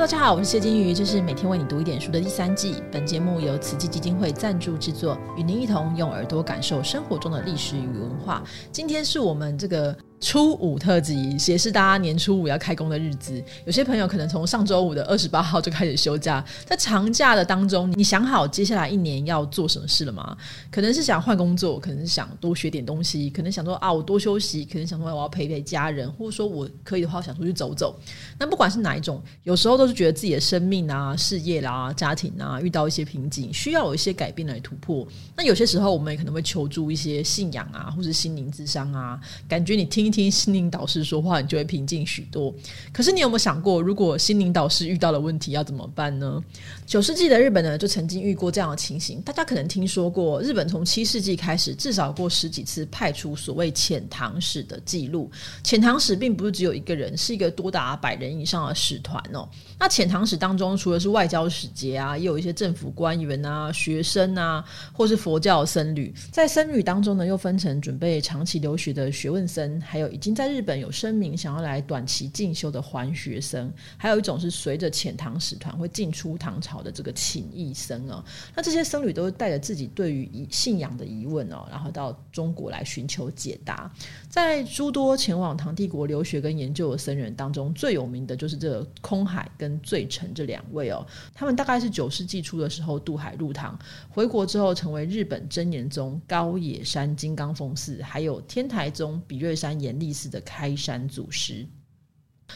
大家好，我是谢金鱼，这是每天为你读一点书的第三季。本节目由慈济基金会赞助制作，与您一同用耳朵感受生活中的历史与文化。今天是我们这个。初五特辑也是大家年初五要开工的日子，有些朋友可能从上周五的二十八号就开始休假，在长假的当中，你想好接下来一年要做什么事了吗？可能是想换工作，可能是想多学点东西，可能想说啊，我多休息，可能想说我要陪陪家人，或者说我可以的话想出去走走。那不管是哪一种，有时候都是觉得自己的生命啊、事业啦、家庭啊遇到一些瓶颈，需要有一些改变来突破。那有些时候，我们也可能会求助一些信仰啊，或是心灵智商啊，感觉你听。听心灵导师说话，你就会平静许多。可是你有没有想过，如果心灵导师遇到了问题，要怎么办呢？九世纪的日本呢，就曾经遇过这样的情形。大家可能听说过，日本从七世纪开始，至少过十几次派出所谓遣唐使的记录。遣唐使并不是只有一个人，是一个多达百人以上的使团哦。那遣唐使当中，除了是外交使节啊，也有一些政府官员啊、学生啊，或是佛教僧侣。在僧侣当中呢，又分成准备长期留学的学问僧，还有。已经在日本有声明想要来短期进修的还学生，还有一种是随着遣唐使团会进出唐朝的这个请义僧哦。那这些僧侣都是带着自己对于信仰的疑问哦，然后到中国来寻求解答。在诸多前往唐帝国留学跟研究的僧人当中，最有名的就是这个空海跟醉澄这两位哦。他们大概是九世纪初的时候渡海入唐，回国之后成为日本真言宗高野山金刚峰寺，还有天台宗比瑞山演。历史的开山祖师。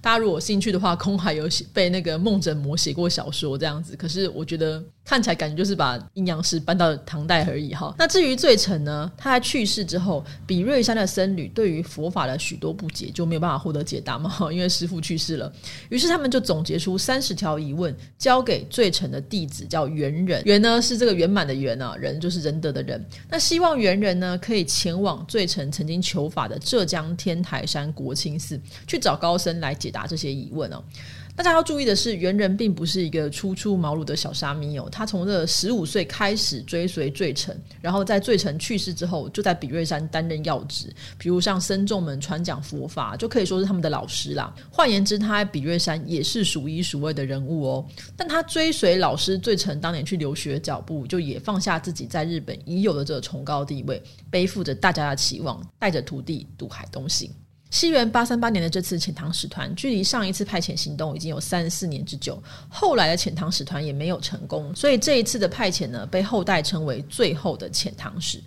大家如果有兴趣的话，空海有写被那个梦枕魔写过小说这样子，可是我觉得看起来感觉就是把阴阳师搬到唐代而已哈。那至于罪臣呢，他在去世之后，比瑞山的僧侣对于佛法的许多不解就没有办法获得解答嘛，因为师傅去世了。于是他们就总结出三十条疑问，交给罪臣的弟子叫元人。元呢是这个圆满的圆啊，人就是仁德的人。那希望元人呢可以前往罪臣曾经求法的浙江天台山国清寺去找高僧来。解答这些疑问哦。大家要注意的是，猿人并不是一个初出茅庐的小沙弥哦。他从这十五岁开始追随罪臣，然后在罪臣去世之后，就在比瑞山担任要职，比如像僧众们传讲佛法，就可以说是他们的老师啦。换言之，他在比瑞山也是数一数二的人物哦。但他追随老师罪臣当年去留学的脚步，就也放下自己在日本已有的这个崇高地位，背负着大家的期望，带着徒弟渡海东行。西元八三八年的这次遣唐使团，距离上一次派遣行动已经有三四年之久。后来的遣唐使团也没有成功，所以这一次的派遣呢，被后代称为最后的遣唐使。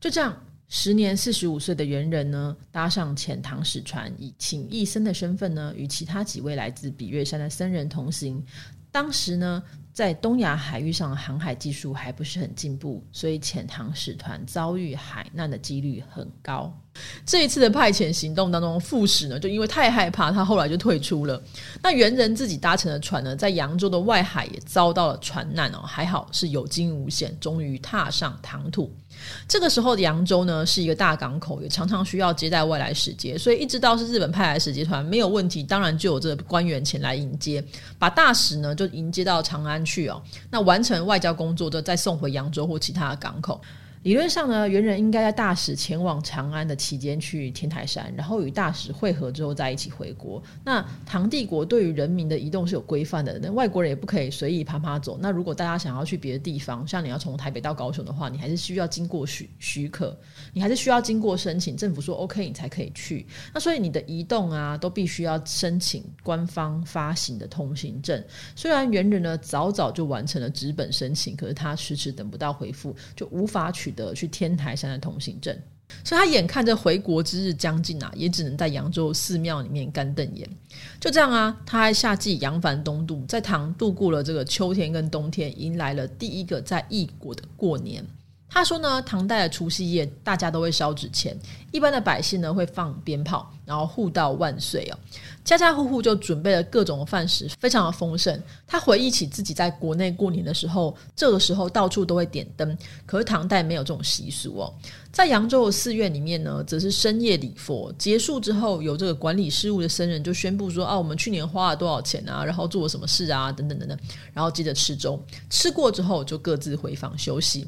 就这样，时年四十五岁的元人呢，搭上遣唐使船，以请义僧的身份呢，与其他几位来自比月山的僧人同行。当时呢。在东亚海域上，航海技术还不是很进步，所以遣唐使团遭遇海难的几率很高。这一次的派遣行动当中，副使呢就因为太害怕，他后来就退出了。那元人自己搭乘的船呢，在扬州的外海也遭到了船难哦，还好是有惊无险，终于踏上唐土。这个时候的扬州呢是一个大港口，也常常需要接待外来使节，所以一直到是日本派来使节团没有问题，当然就有这个官员前来迎接，把大使呢就迎接到长安去哦。那完成外交工作，就再送回扬州或其他的港口。理论上呢，猿人应该在大使前往长安的期间去天台山，然后与大使会合之后再一起回国。那唐帝国对于人民的移动是有规范的，那外国人也不可以随意爬爬走。那如果大家想要去别的地方，像你要从台北到高雄的话，你还是需要经过许许可，你还是需要经过申请，政府说 OK 你才可以去。那所以你的移动啊，都必须要申请官方发行的通行证。虽然猿人呢早早就完成了纸本申请，可是他迟迟等不到回复，就无法取。的去天台山的通行证，所以他眼看着回国之日将近啊，也只能在扬州寺庙里面干瞪眼。就这样啊，他在夏季扬帆东渡，在唐度过了这个秋天跟冬天，迎来了第一个在异国的过年。他说呢，唐代的除夕夜，大家都会烧纸钱，一般的百姓呢会放鞭炮，然后互道万岁哦。家家户户就准备了各种饭食，非常的丰盛。他回忆起自己在国内过年的时候，这个时候到处都会点灯，可是唐代没有这种习俗哦。在扬州的寺院里面呢，则是深夜礼佛结束之后，有这个管理事务的僧人就宣布说：“啊，我们去年花了多少钱啊？然后做了什么事啊？等等等等。”然后接着吃粥，吃过之后就各自回房休息。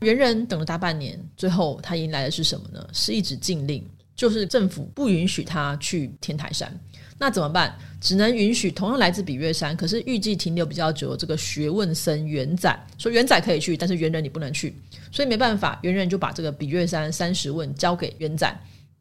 猿人等了大半年，最后他迎来的是什么呢？是一纸禁令，就是政府不允许他去天台山。那怎么办？只能允许同样来自比月山，可是预计停留比较久这个学问僧元仔，说元仔可以去，但是元人你不能去，所以没办法，元人就把这个比月山三十问交给元仔。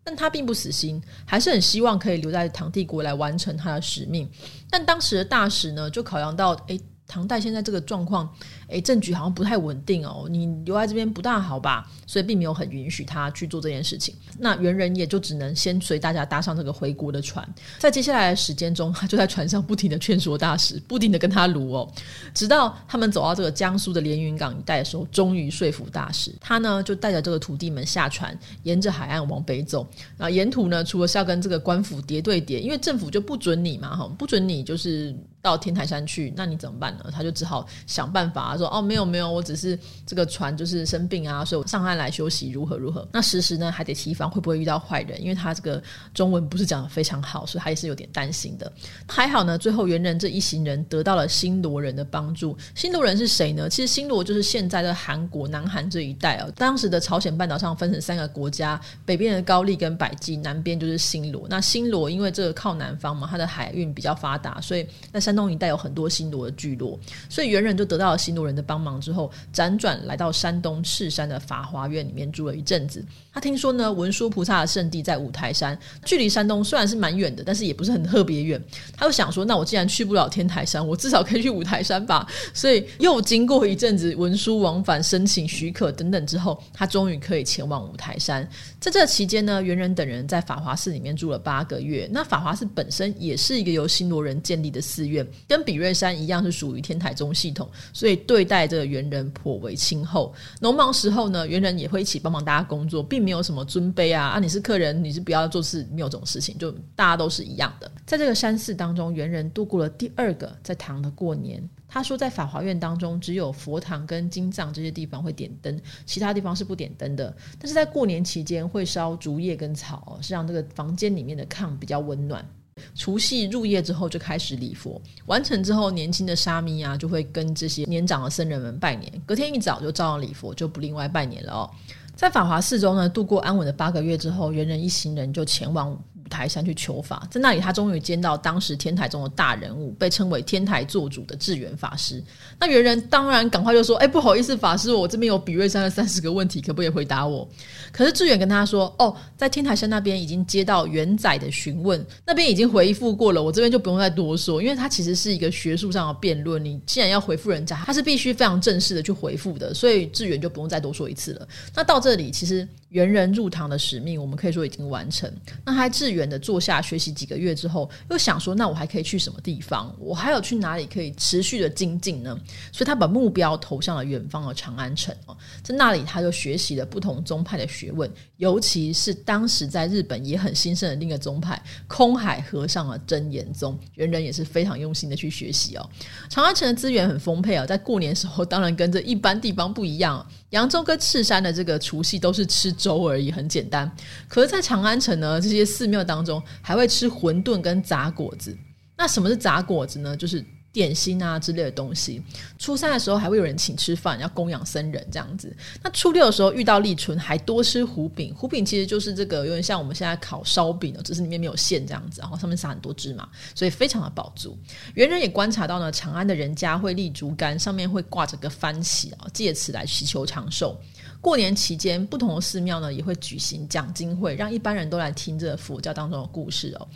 但他并不死心，还是很希望可以留在唐帝国来完成他的使命。但当时的大使呢，就考量到，诶，唐代现在这个状况。哎，政局好像不太稳定哦，你留在这边不大好吧？所以并没有很允许他去做这件事情。那猿人也就只能先随大家搭上这个回国的船，在接下来的时间中，他就在船上不停的劝说大使，不停的跟他撸哦，直到他们走到这个江苏的连云港一带的时候，终于说服大使。他呢就带着这个徒弟们下船，沿着海岸往北走。啊，沿途呢除了是要跟这个官府叠对叠，因为政府就不准你嘛，哈，不准你就是到天台山去，那你怎么办呢？他就只好想办法。说哦，没有没有，我只是这个船就是生病啊，所以我上岸来休息，如何如何？那时时呢还得提防会不会遇到坏人，因为他这个中文不是讲的非常好，所以他也是有点担心的。还好呢，最后猿人这一行人得到了新罗人的帮助。新罗人是谁呢？其实新罗就是现在的韩国南韩这一带哦。当时的朝鲜半岛上分成三个国家，北边的高丽跟百济，南边就是新罗。那新罗因为这个靠南方嘛，它的海运比较发达，所以那山东一带有很多新罗的聚落，所以猿人就得到了新罗。人的帮忙之后，辗转来到山东赤山的法华院里面住了一阵子。他听说呢，文殊菩萨的圣地在五台山，距离山东虽然是蛮远的，但是也不是很特别远。他就想说，那我既然去不了天台山，我至少可以去五台山吧。所以又经过一阵子文书往返、申请许可等等之后，他终于可以前往五台山。在这期间呢，猿人等人在法华寺里面住了八个月。那法华寺本身也是一个由新罗人建立的寺院，跟比瑞山一样是属于天台宗系统，所以对。待这个猿人颇为亲厚，农忙时候呢，猿人也会一起帮忙大家工作，并没有什么尊卑啊啊！你是客人，你是不要做事，没有这种事情，就大家都是一样的。在这个山寺当中，猿人度过了第二个在唐的过年。他说，在法华院当中，只有佛堂跟金藏这些地方会点灯，其他地方是不点灯的。但是在过年期间会烧竹叶跟草，是让这个房间里面的炕比较温暖。除夕入夜之后就开始礼佛，完成之后，年轻的沙弥啊就会跟这些年长的僧人们拜年。隔天一早就照样礼佛，就不另外拜年了哦。在法华寺中呢，度过安稳的八个月之后，猿人一行人就前往。五台山去求法，在那里他终于见到当时天台中的大人物，被称为天台做主的智远法师。那猿人当然赶快就说：“哎，不好意思，法师，我这边有比瑞山的三十个问题，可不可以回答我？”可是智远跟他说：“哦，在天台山那边已经接到元仔的询问，那边已经回复过了，我这边就不用再多说，因为他其实是一个学术上的辩论，你既然要回复人家，他是必须非常正式的去回复的，所以智远就不用再多说一次了。那到这里，其实。”猿人入堂的使命，我们可以说已经完成。那他志远的坐下学习几个月之后，又想说：那我还可以去什么地方？我还有去哪里可以持续的精进呢？所以他把目标投向了远方的长安城哦，在那里他就学习了不同宗派的学问，尤其是当时在日本也很兴盛的另一个宗派空海和尚的真言宗。猿人也是非常用心的去学习哦。长安城的资源很丰沛啊，在过年时候当然跟这一般地方不一样。扬州跟赤山的这个除夕都是吃粥而已，很简单。可是，在长安城呢，这些寺庙当中还会吃馄饨跟炸果子。那什么是炸果子呢？就是。点心啊之类的东西，初三的时候还会有人请吃饭，要供养僧人这样子。那初六的时候遇到立春，还多吃胡饼。胡饼其实就是这个有点像我们现在烤烧饼的，只是里面没有馅这样子，然后上面撒很多芝麻，所以非常的饱足。猿人也观察到呢，长安的人家会立竹竿，上面会挂着个幡旗啊，借此来祈求长寿。过年期间，不同的寺庙呢也会举行讲经会，让一般人都来听这佛教当中的故事哦。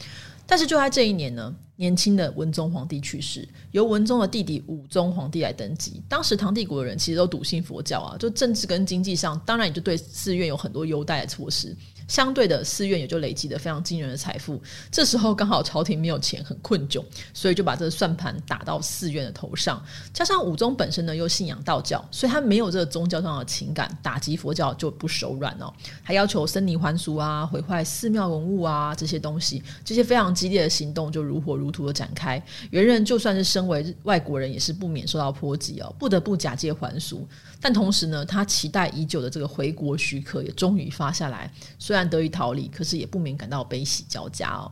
但是就在这一年呢，年轻的文宗皇帝去世，由文宗的弟弟武宗皇帝来登基。当时唐帝国的人其实都笃信佛教啊，就政治跟经济上，当然也就对寺院有很多优待的措施。相对的，寺院也就累积了非常惊人的财富。这时候刚好朝廷没有钱，很困窘，所以就把这个算盘打到寺院的头上。加上武宗本身呢又信仰道教，所以他没有这个宗教上的情感，打击佛教就不手软哦。还要求僧尼还俗啊，毁坏寺庙文物啊这些东西，这些非常激烈的行动就如火如荼的展开。元人就算是身为外国人，也是不免受到波及哦，不得不假借还俗。但同时呢，他期待已久的这个回国许可也终于发下来。虽然得以逃离，可是也不免感到悲喜交加哦。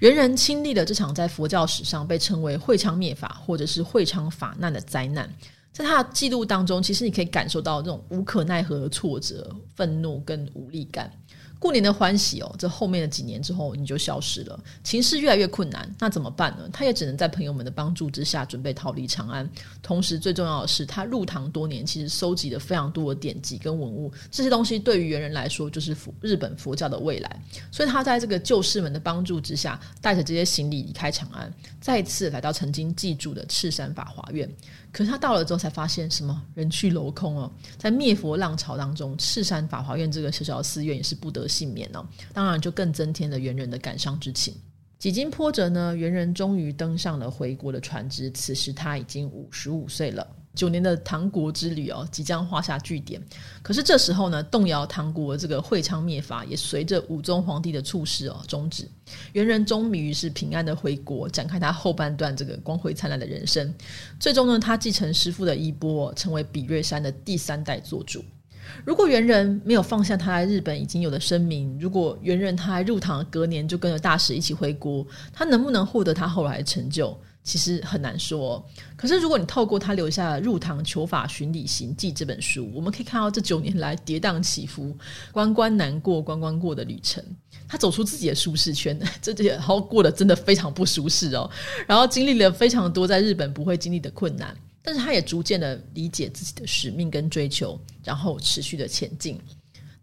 猿人亲历了这场在佛教史上被称为会昌灭法或者是会昌法难的灾难，在他的记录当中，其实你可以感受到这种无可奈何的挫折、愤怒跟无力感。过年的欢喜哦，这后面的几年之后你就消失了，情势越来越困难，那怎么办呢？他也只能在朋友们的帮助之下准备逃离长安。同时，最重要的是，他入唐多年，其实收集了非常多的典籍跟文物，这些东西对于猿人来说就是佛日本佛教的未来。所以他在这个旧士们的帮助之下，带着这些行李离开长安，再次来到曾经记住的赤山法华院。可是他到了之后，才发现什么人去楼空哦，在灭佛浪潮当中，赤山法华院这个小小的寺院也是不得幸免哦。当然，就更增添了猿人的感伤之情。几经波折呢，猿人终于登上了回国的船只。此时他已经五十五岁了。九年的唐国之旅哦，即将画下句点。可是这时候呢，动摇唐国这个会昌灭法，也随着武宗皇帝的处事哦终止。猿人终于是平安的回国，展开他后半段这个光辉灿烂的人生。最终呢，他继承师父的衣钵，成为比瑞山的第三代做主。如果猿人没有放下他在日本已经有的声名，如果猿人他还入唐隔年就跟着大使一起回国，他能不能获得他后来的成就？其实很难说。可是如果你透过他留下《入唐求法巡礼行记》这本书，我们可以看到这九年来跌宕起伏、关关难过关关过的旅程。他走出自己的舒适圈，这些然后过得真的非常不舒适哦。然后经历了非常多在日本不会经历的困难。但是他也逐渐的理解自己的使命跟追求，然后持续的前进。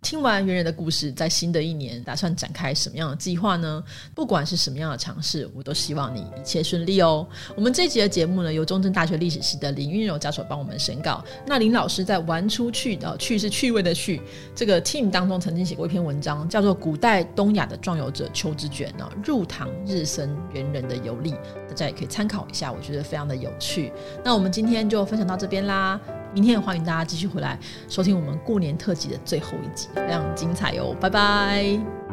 听完猿人的故事，在新的一年打算展开什么样的计划呢？不管是什么样的尝试，我都希望你一切顺利哦。我们这一集的节目呢，由中正大学历史系的林韵柔教授帮我们审稿。那林老师在玩出去的趣是趣味的趣这个 team 当中，曾经写过一篇文章，叫做《古代东亚的壮游者邱之卷呢入唐日僧猿人的游历》，大家也可以参考一下，我觉得非常的有趣。那我们今天就分享到这边啦。明天也欢迎大家继续回来收听我们过年特辑的最后一集，非常精彩哦！拜拜。